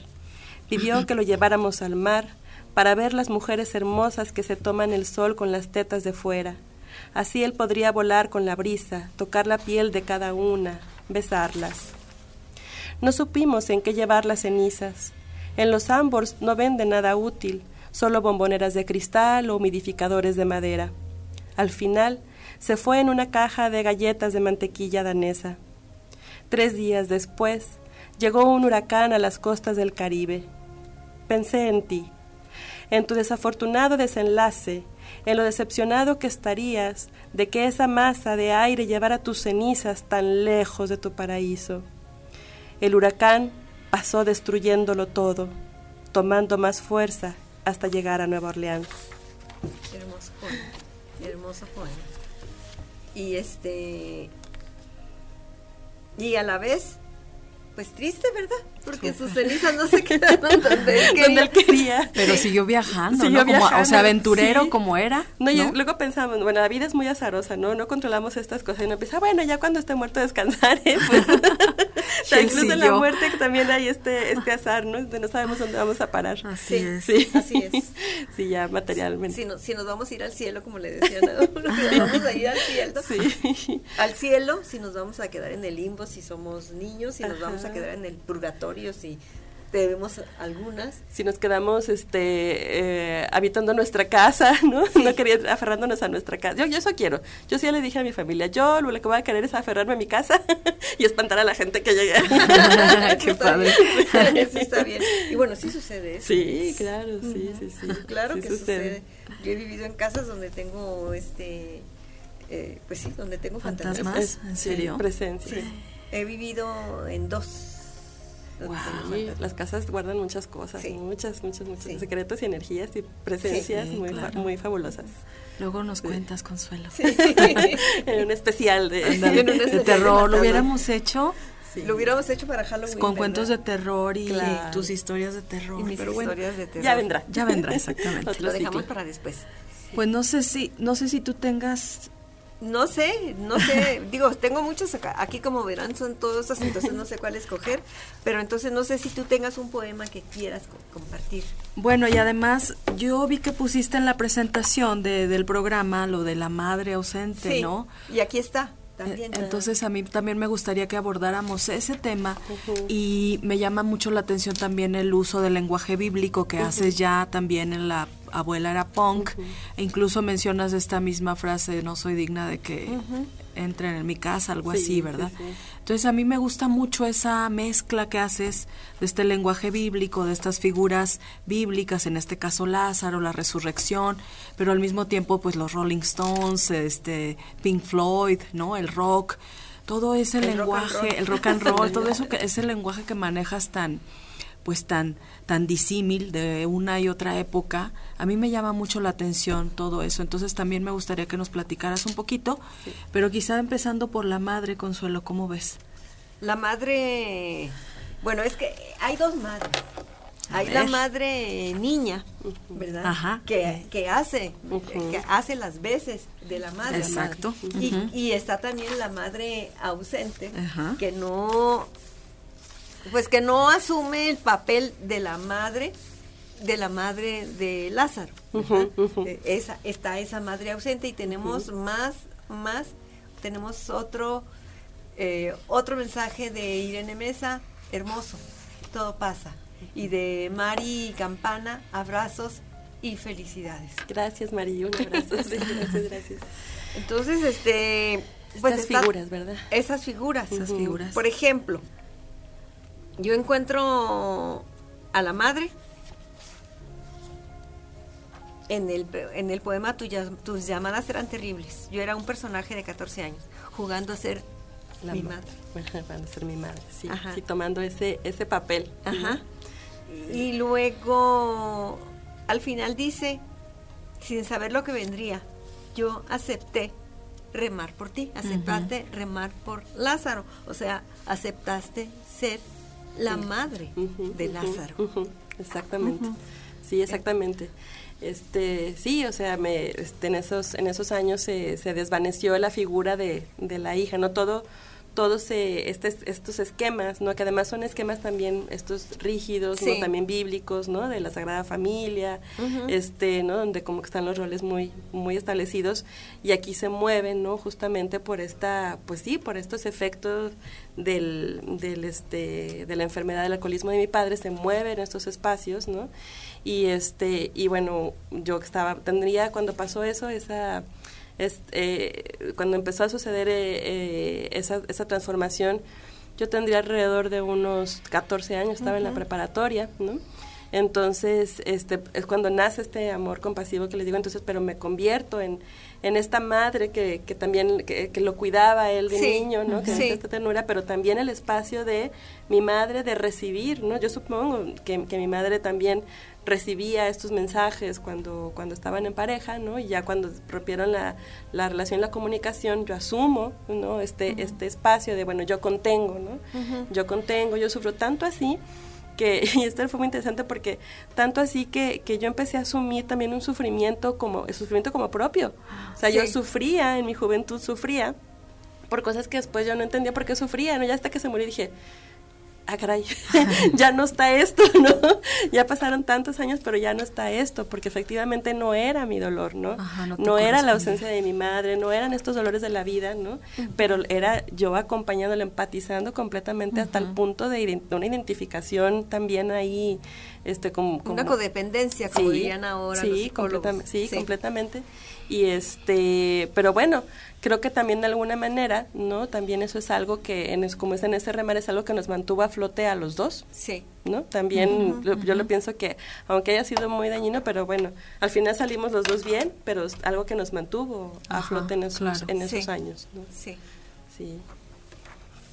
Pidió que lo lleváramos al mar para ver las mujeres hermosas que se toman el sol con las tetas de fuera. Así él podría volar con la brisa, tocar la piel de cada una, besarlas. No supimos en qué llevar las cenizas. En los ambos no venden nada útil, solo bomboneras de cristal o humidificadores de madera. Al final, se fue en una caja de galletas de mantequilla danesa. Tres días después, llegó un huracán a las costas del Caribe. Pensé en ti, en tu desafortunado desenlace, en lo decepcionado que estarías de que esa masa de aire llevara tus cenizas tan lejos de tu paraíso. El huracán pasó destruyéndolo todo, tomando más fuerza hasta llegar a Nueva Orleans. Hermoso poema, hermoso poema. Y este. Y a la vez, pues triste, ¿verdad? Porque sus cenizas no se quedaron donde él quería. Donde él quería. Pero siguió viajando, Siguió ¿no? Como- o sea, aventurero sí. como era. No, y ¿no? luego pensamos, bueno, la vida es muy azarosa, ¿no? No controlamos estas cosas y uno piensa, bueno, ya cuando esté muerto descansaré, pues. Incluso en la muerte que también hay este, este azar, ¿no? De no sabemos dónde vamos a parar. Así Sí. es. Sí, Así es. Sí, ya materialmente. Si, no- si nos vamos a ir al cielo, como le decían a uno, si nos vamos a ir al cielo, Sí. al cielo, si nos vamos a quedar en el limbo, si somos niños, si nos vamos a quedar en el purgatorio, si debemos algunas. Si nos quedamos este, eh, habitando nuestra casa, ¿no? No quería aferrándonos a nuestra casa. Yo, yo eso quiero. Yo sí ya le dije a mi familia, yo lo que voy a querer es aferrarme a mi casa y espantar a la gente que llegue. Qué Está padre. bien. sí, está bien. Y bueno, sí sucede eso. Sí, claro, sí, sí, sí. Claro Sí que sucede. Yo he vivido en casas donde tengo, este, eh, pues sí, donde tengo fantasmas. ¿Fantasmas? ¿En sí, serio? presencia. Sí. He vivido en dos. Sí, las casas guardan muchas cosas, Sí. muchas, muchas, muchos Sí. secretos y energías y presencias Sí, muy, fa- muy fabulosas. Luego nos cuentas, Consuelo. en un especial de, En un de terror. de Lo hubiéramos hecho Lo hubiéramos hecho para Halloween. con ¿verdad? cuentos de terror y Claro. tus historias de terror. y mis Pero bueno, historias de terror. Ya vendrá. ya vendrá, exactamente. Otro Lo dejamos ciclo. para después. Pues no sé si, no sé si tú tengas No sé, no sé, digo, tengo muchos acá, aquí como verán son todos estos, entonces no sé cuál escoger, pero entonces no sé si tú tengas un poema que quieras co- compartir. Bueno, y además yo vi que pusiste en la presentación de, del programa lo de la madre ausente, Sí, ¿no? Y aquí está, también. Entonces a mí también me gustaría que abordáramos ese tema y me llama mucho la atención también el uso del lenguaje bíblico que haces ya también en la abuela era punk e incluso mencionas esta misma frase no soy digna de que entren en mi casa algo Sí, así sí, verdad sí. entonces a mí me gusta mucho esa mezcla que haces de este lenguaje bíblico de estas figuras bíblicas en este caso Lázaro la resurrección pero al mismo tiempo pues los Rolling Stones este Pink Floyd no el rock todo ese El lenguaje el rock and roll todo eso que ese lenguaje que manejas tan pues tan tan disímil de una y otra época a mí me llama mucho la atención todo eso entonces también me gustaría que nos platicaras un poquito pero quizá empezando por la madre Consuelo cómo ves La madre, bueno, es que hay dos madres. Hay la madre niña, ¿verdad? Ajá. Que, que hace, que hace las veces de la madre. Exacto. Y, y está también la madre ausente, que no, pues que no asume el papel de la madre, de la madre de Lázaro. Eh, Esa, está esa madre ausente y tenemos más, más, tenemos otro, eh, otro mensaje de Irene Mesa, hermoso, todo pasa. Y de Mari Campana, abrazos y felicidades. Gracias, María. Un abrazo. Sí, gracias, gracias. Entonces, este, pues Estas está- figuras, ¿verdad? Esas figuras. Esas figuras. Por ejemplo, yo encuentro a la madre en el, en el poema Tus llamadas eran terribles. Yo era un personaje de 14 años, jugando a ser La mi ma- madre. Van a ser mi madre, sí. Sí, tomando ese, ese papel. Ajá. Y luego, al final dice, sin saber lo que vendría, yo acepté remar por ti, aceptaste remar por Lázaro, o sea, aceptaste ser la madre de Lázaro. Exactamente. Sí, exactamente. Este, sí, o sea, me, este, en esos, en esos años se, se desvaneció la figura de, de la hija, no todo, todos este, estos esquemas, ¿no? Que además son esquemas también estos rígidos, Sí. ¿no? También bíblicos, ¿no? De la Sagrada Familia, este, ¿no? Donde como que están los roles muy, muy establecidos y aquí se mueven, ¿no? Justamente por esta, pues sí, por estos efectos del, del este, de la enfermedad del alcoholismo de mi padre, se mueven estos espacios, ¿no? Y este, y bueno, yo estaba, tendría cuando pasó eso, esa es, eh, cuando empezó a suceder eh, eh, esa, esa transformación, yo tendría alrededor de unos 14 años, estaba en la preparatoria, ¿no? Entonces, este, es cuando nace este amor compasivo que les digo, entonces, pero me convierto en, en esta madre que, que también, que, que, lo cuidaba él de niño, ¿no? Que sí. esta ternura, pero también el espacio de mi madre de recibir, ¿no? Yo supongo que, que mi madre también recibía estos mensajes cuando, cuando estaban en pareja, ¿no? Y ya cuando rompieron la, la relación, la comunicación, yo asumo, ¿no? Este, uh -huh. este espacio de, bueno, yo contengo, ¿no? Uh -huh. Yo contengo, yo sufro tanto así que, y esto fue muy interesante porque tanto así que, que yo empecé a asumir también un sufrimiento como, el sufrimiento como propio. O sea, sí. yo sufría, en mi juventud sufría por cosas que después yo no entendía por qué sufría, ¿no? Ya hasta que se murió dije, ah, caray, ya no está esto, ¿no? Ya pasaron tantos años, pero ya no está esto, porque efectivamente no era mi dolor, ¿no? Ajá, no, no era la ausencia de mi madre, no eran estos dolores de la vida, ¿no? Uh -huh. Pero era yo acompañándolo, empatizando completamente uh -huh. hasta el punto de, una identificación también ahí, este, como... como una codependencia, como sí, dirían ahora sí, completamente, sí, sí, completamente. Y este, pero bueno, creo que también de alguna manera, ¿no? También eso es algo que, en, como es en ese remar, es algo que nos mantuvo a flote a los dos. Sí. ¿No? También uh -huh, lo, yo uh -huh. lo pienso que, aunque haya sido muy dañino, pero bueno, al final salimos los dos bien, pero es algo que nos mantuvo a Ajá, flote en esos, claro. en esos sí. años. ¿no? Sí. Sí.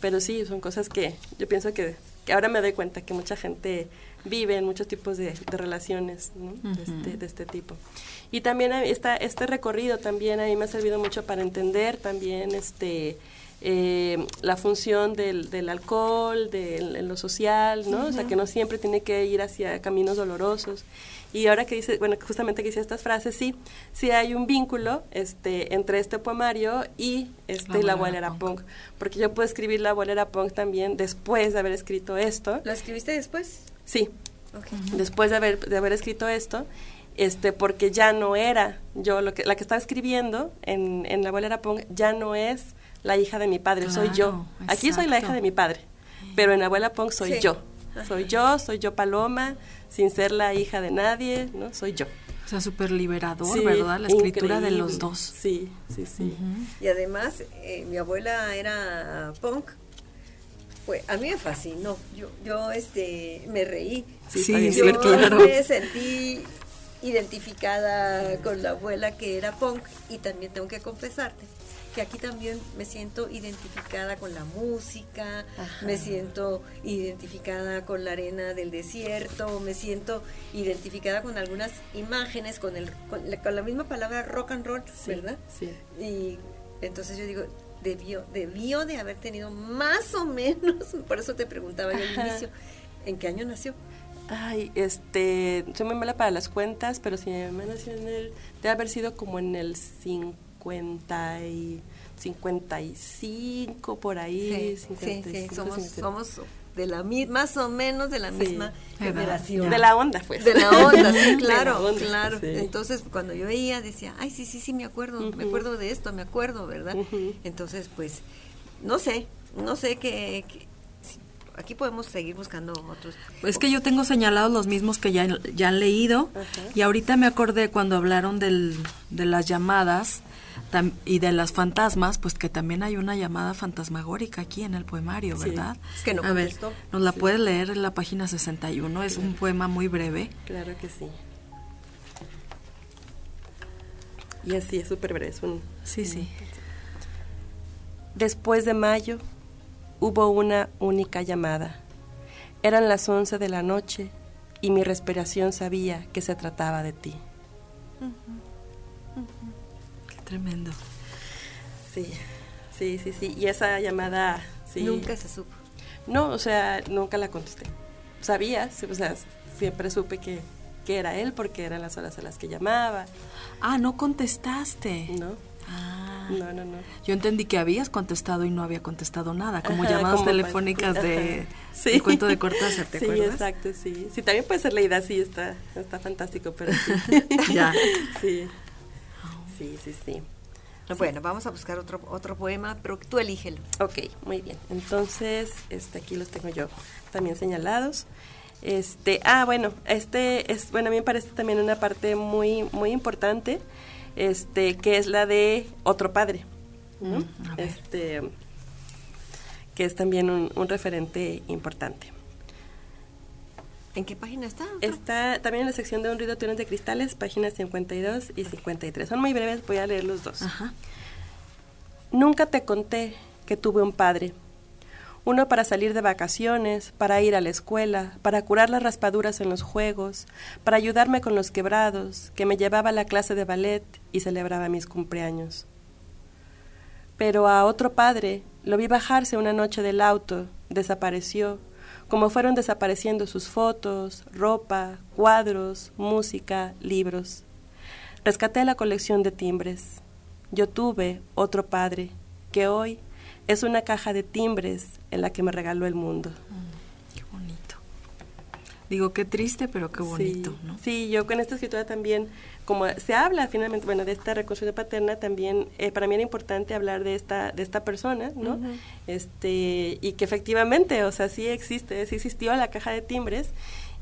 Pero sí, son cosas que yo pienso que, que ahora me doy cuenta que mucha gente vive en muchos tipos de, de relaciones ¿no? uh -huh. de, este, de, este, tipo. Y también esta, este recorrido también a mí me ha servido mucho para entender también este eh, la función del, del alcohol, de, de, lo social, ¿no? Uh -huh. O sea, que no siempre tiene que ir hacia caminos dolorosos. Y ahora que dice, bueno, justamente que dice estas frases, sí, sí hay un vínculo este, entre este poemario y este, la, bolera punk. punk. Porque yo puedo escribir la bolera punk también después de haber escrito esto. ¿Lo escribiste después? Sí. Okay. Después de haber, de haber escrito esto, este, porque ya no era yo lo que, la que estaba escribiendo en, en la bolera punk, ya no es la hija de mi padre, claro, soy yo. Aquí exacto. soy la hija de mi padre, pero en la abuela punk soy sí. yo. Soy yo, soy yo Paloma, sin ser la hija de nadie, ¿no? Soy yo. O sea, súper liberador, sí, ¿verdad? La escritura increíble. de los dos. Sí, sí, sí. Uh -huh. Y además, eh, mi abuela era punk. Pues a mí me fascinó. Yo, yo este, me reí. Sí, sí, yo claro. me sentí identificada con la abuela que era punk y también tengo que confesarte que aquí también me siento identificada con la música, Ajá. me siento identificada con la arena del desierto, me siento identificada con algunas imágenes, con, el, con, la, con la misma palabra rock and roll, sí, ¿verdad? Sí. Y entonces yo digo, debió, debió de haber tenido más o menos, por eso te preguntaba yo al inicio, ¿en qué año nació? Ay, este, soy muy mala para las cuentas, pero si mi mamá nació en el, debe haber sido como en el 5 50 y 55 por ahí. Sí, 55, sí, sí. Somos, somos de la misma, más o menos de la sí. misma generación. De la onda, pues. De la onda, sí, claro, onda, claro. Sí. Entonces, cuando yo veía, decía, ay, sí, sí, sí, me acuerdo, uh -huh. me acuerdo de esto, me acuerdo, ¿verdad? Uh -huh. Entonces, pues, no sé, no sé qué, qué aquí podemos seguir buscando otros. Es que yo tengo señalados los mismos que ya, ya han leído uh -huh. y ahorita me acordé cuando hablaron del, de las llamadas y de las fantasmas, pues que también hay una llamada fantasmagórica aquí en el poemario, ¿verdad? Sí, es que no A ver, nos la sí. puedes leer en la página 61, es un poema muy breve. Claro que sí. Y así es súper breve, es un... Sí, sí. Después de mayo hubo una única llamada. Eran las 11 de la noche y mi respiración sabía que se trataba de ti. Uh -huh. Tremendo. Sí, sí, sí, sí. Y esa llamada, sí. Nunca se supo. No, o sea, nunca la contesté. Sabía, o sea, siempre supe que, que era él porque eran las horas a las que llamaba. Ah, no contestaste. No. Ah. No, no, no. Yo entendí que habías contestado y no había contestado nada, como Ajá, llamadas como telefónicas para... de sí. el cuento de Cortázar, ¿te sí, acuerdas? Sí, exacto, sí. Sí, también puede ser leída así, está, está fantástico, pero sí. ya. Sí. Sí, sí, sí. Bueno, vamos a buscar otro otro poema, pero tú elígelo. Ok, muy bien. Entonces, este aquí los tengo yo también señalados. Este, ah, bueno, este es bueno, a mí me parece también una parte muy muy importante este, que es la de Otro Padre, ¿no? este, que es también un, un referente importante. ¿En qué página está? Está también en la sección de Un ruido de cristales, páginas 52 y 53. Son muy breves, voy a leer los dos. Nunca te conté que tuve un padre. Uno para salir de vacaciones, para ir a la escuela, para curar las raspaduras en los juegos, para ayudarme con los quebrados, que me llevaba a la clase de ballet y celebraba mis cumpleaños. Pero a otro padre lo vi bajarse una noche del auto, desapareció, como fueron desapareciendo sus fotos, ropa, cuadros, música, libros. Rescaté la colección de timbres. Yo tuve otro padre, que hoy es una caja de timbres en la que me regaló el mundo. Digo, qué triste, pero qué bonito, sí, ¿no? Sí, yo con esta escritura también como se habla finalmente, bueno, de esta reconstrucción paterna, también eh, para mí era importante hablar de esta, de esta persona, ¿no? este, y que efectivamente, o sea, sí existe, sí existió la caja de timbres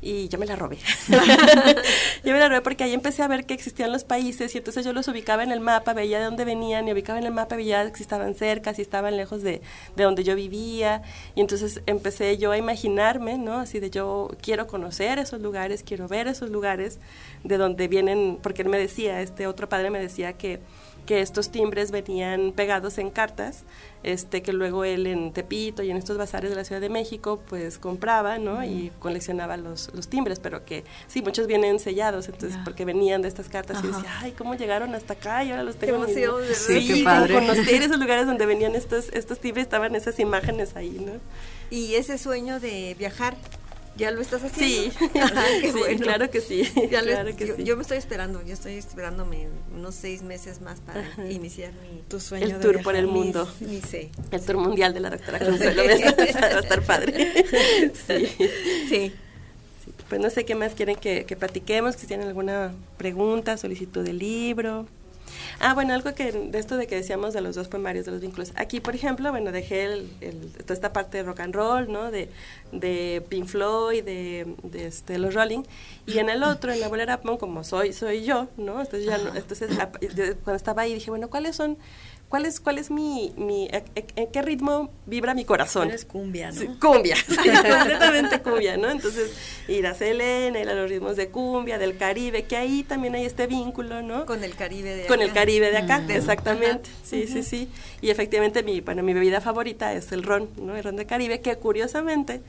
y yo me la robé. yo me la robé porque ahí empecé a ver que existían los países y entonces yo los ubicaba en el mapa, veía de dónde venían y ubicaba en el mapa, veía si estaban cerca, si estaban lejos de, de donde yo vivía y entonces empecé yo a imaginarme, ¿no? Así de yo quiero conocer esos lugares, quiero ver esos lugares de donde vienen, porque él me decía, este otro padre me decía que que estos timbres venían pegados en cartas, este que luego él en Tepito y en estos bazares de la Ciudad de México pues compraba, ¿no? Y coleccionaba los, los timbres, pero que sí, muchos vienen sellados, entonces porque venían de estas cartas y decía, ay, ¿cómo llegaron hasta acá? Y ahora los tengo. Qué emoción, sí, qué padre. conocer esos lugares donde venían estos, estos timbres, estaban esas imágenes ahí, ¿no? Y ese sueño de viajar ¿Ya lo estás haciendo? Sí, claro que sí. claro que yo, sí. yo, me estoy esperando, yo estoy esperándome unos seis meses más para iniciar mi tu sueño. El tour por el mundo. Ni, sé. El tour mundial de la doctora Consuelo. va a estar padre. Sí. sí. Pues no sé qué más quieren que, que platiquemos, si tienen alguna pregunta, solicitud de libro. Ah, bueno, algo que de esto de que decíamos de los dos poemarios, de los vínculos. Aquí, por ejemplo, bueno, dejé el, toda esta parte de rock and roll, ¿no? De, de Pink Floyd, de, de este, los Rolling. Y en el otro, en la bolera, como soy soy yo, ¿no? Entonces, ya no, entonces cuando estaba ahí dije, bueno, ¿cuáles son ¿cuál es, cuál es mi, mi en qué ritmo vibra mi corazón? Es cumbia, ¿no? Sí, cumbia, sí, completamente cumbia, ¿no? Entonces, ir a Selena, ir a los ritmos de cumbia, del Caribe, que ahí también hay este vínculo, ¿no? Con el Caribe de acá. Con el Caribe de acá, exactamente, sí, sí, sí. Y efectivamente, mi, bueno, mi bebida favorita es el ron, ¿no? El ron de Caribe, que curiosamente,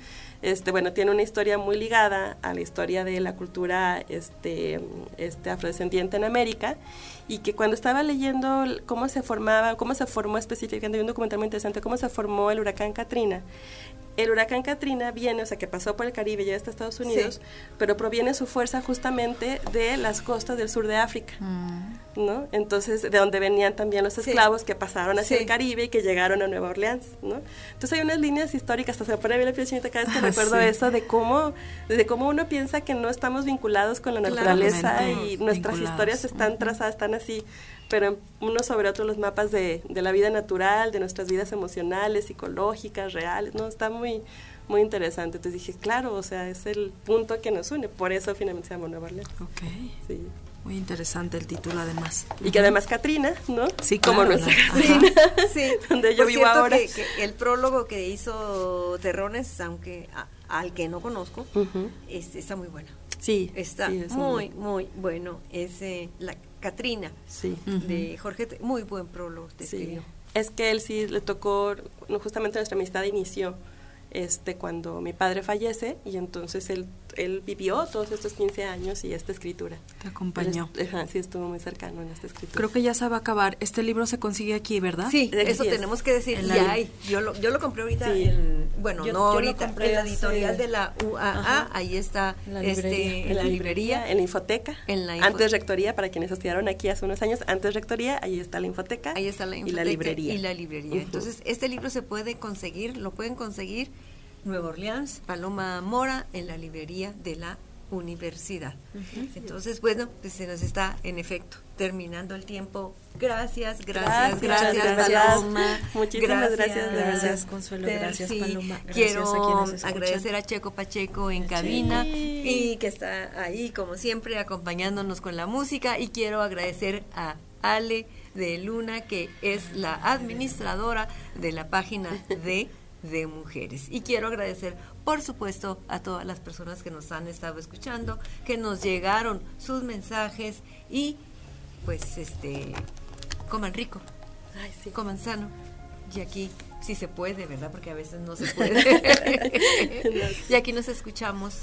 este, bueno, tiene una historia muy ligada a la historia de la cultura este, este afrodescendiente en América y que cuando estaba leyendo cómo se formaba, cómo se formó específicamente, un documental muy interesante, cómo se formó el huracán Katrina, el huracán Katrina viene, o sea, que pasó por el Caribe y llega hasta Estados Unidos, pero proviene su fuerza justamente de las costas del sur de África, mm. ¿no? Entonces, de donde venían también los esclavos que pasaron hacia el Caribe y que llegaron a Nueva Orleans, ¿no? Entonces, hay unas líneas históricas, hasta se me pone bien la piel cada vez que ah, recuerdo eso, de cómo, de cómo uno piensa que no estamos vinculados con la naturaleza y nuestras historias están trazadas, están así pero uno sobre otro los mapas de, de, la vida natural, de nuestras vidas emocionales, psicológicas, reales, ¿no? Está muy, muy interesante. Entonces dije, claro, o sea, es el punto que nos une, por eso finalmente se llama Nueva Orleans. Ok. Sí. Muy interesante el título además. Y que además Katrina, ¿no? Sí, como nuestra Katrina, sí. donde yo vivo ahora. Que, que el prólogo que hizo Terrones, aunque al que no conozco, es, está muy bueno. Sí. Está muy, muy bueno. Es eh, la Catrina, sí. de Jorge, muy buen prólogo te sí. Es que él sí le tocó, justamente nuestra amistad inició este cuando mi padre fallece y entonces él él vivió todos estos 15 años y esta escritura. Te acompañó. ajá, sí, estuvo muy cercano en esta escritura. Creo que ya se va a acabar. Este libro se consigue aquí, ¿verdad? Sí, eso tenemos que decir. Ya hay. Yo lo, yo lo compré ahorita en, bueno, no ahorita, en la editorial de la UAA, ahí está la este, en la librería, en la infoteca, en la antes rectoría, para quienes estudiaron aquí hace unos años, antes rectoría, ahí está la infoteca. Ahí está la infoteca y la librería. Y la librería. Entonces, este libro se puede conseguir, lo pueden conseguir Nueva Orleans, Paloma Mora, en la librería de la universidad. Entonces, bueno, pues se nos está en efecto terminando el tiempo. Gracias, gracias, gracias, Paloma. Muchísimas gracias, gracias, Consuelo, gracias, Paloma. Quiero agradecer a Checo Pacheco en cabina y que está ahí como siempre acompañándonos con la música y quiero agradecer a Ale de Luna, que es la administradora de la página de de mujeres. Y quiero agradecer, por supuesto, a todas las personas que nos han estado escuchando, que nos llegaron sus mensajes y pues este coman rico, coman sano. Y aquí sí se puede, ¿verdad? Porque a veces no se puede. y aquí nos escuchamos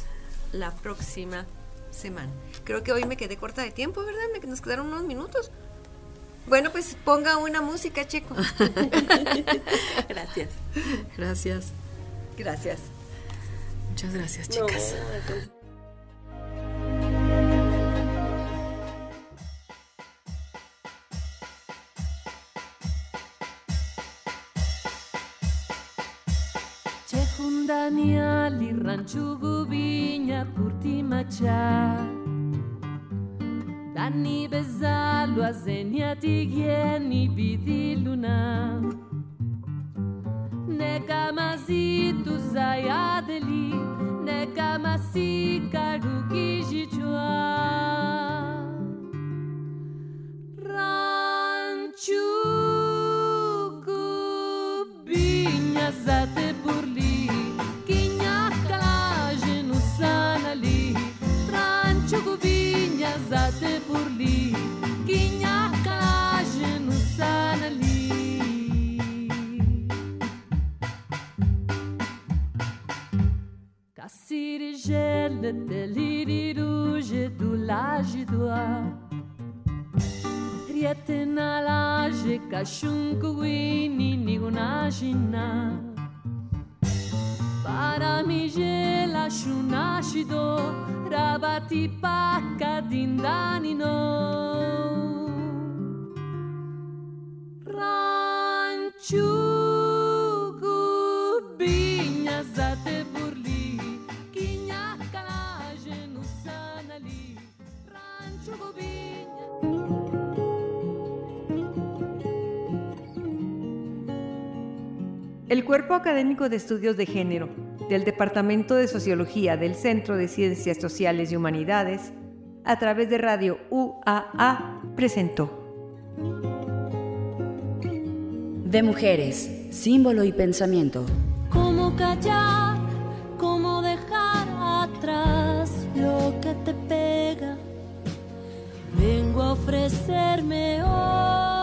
la próxima semana. Creo que hoy me quedé corta de tiempo, ¿verdad? Me, nos quedaron unos minutos. Bueno, pues ponga una música, Checo. gracias. Gracias. Gracias. Muchas gracias, chicas. Daniel ranchu gubiña דני בזלו, אז אין יתיגייני בדילונה. נקה מזיתו זיה דלי, נקה מסיקה רוקי ז'יצ'ואה. sirigele delirii ruže du laži doa. Prietena laže ka šunku vini niguna žina. Para mi žela šunaši do, rabati paka din danino. El Cuerpo Académico de Estudios de Género del Departamento de Sociología del Centro de Ciencias Sociales y Humanidades, a través de Radio UAA, presentó De mujeres, símbolo y pensamiento. Cómo callar, ofrecerme hoy.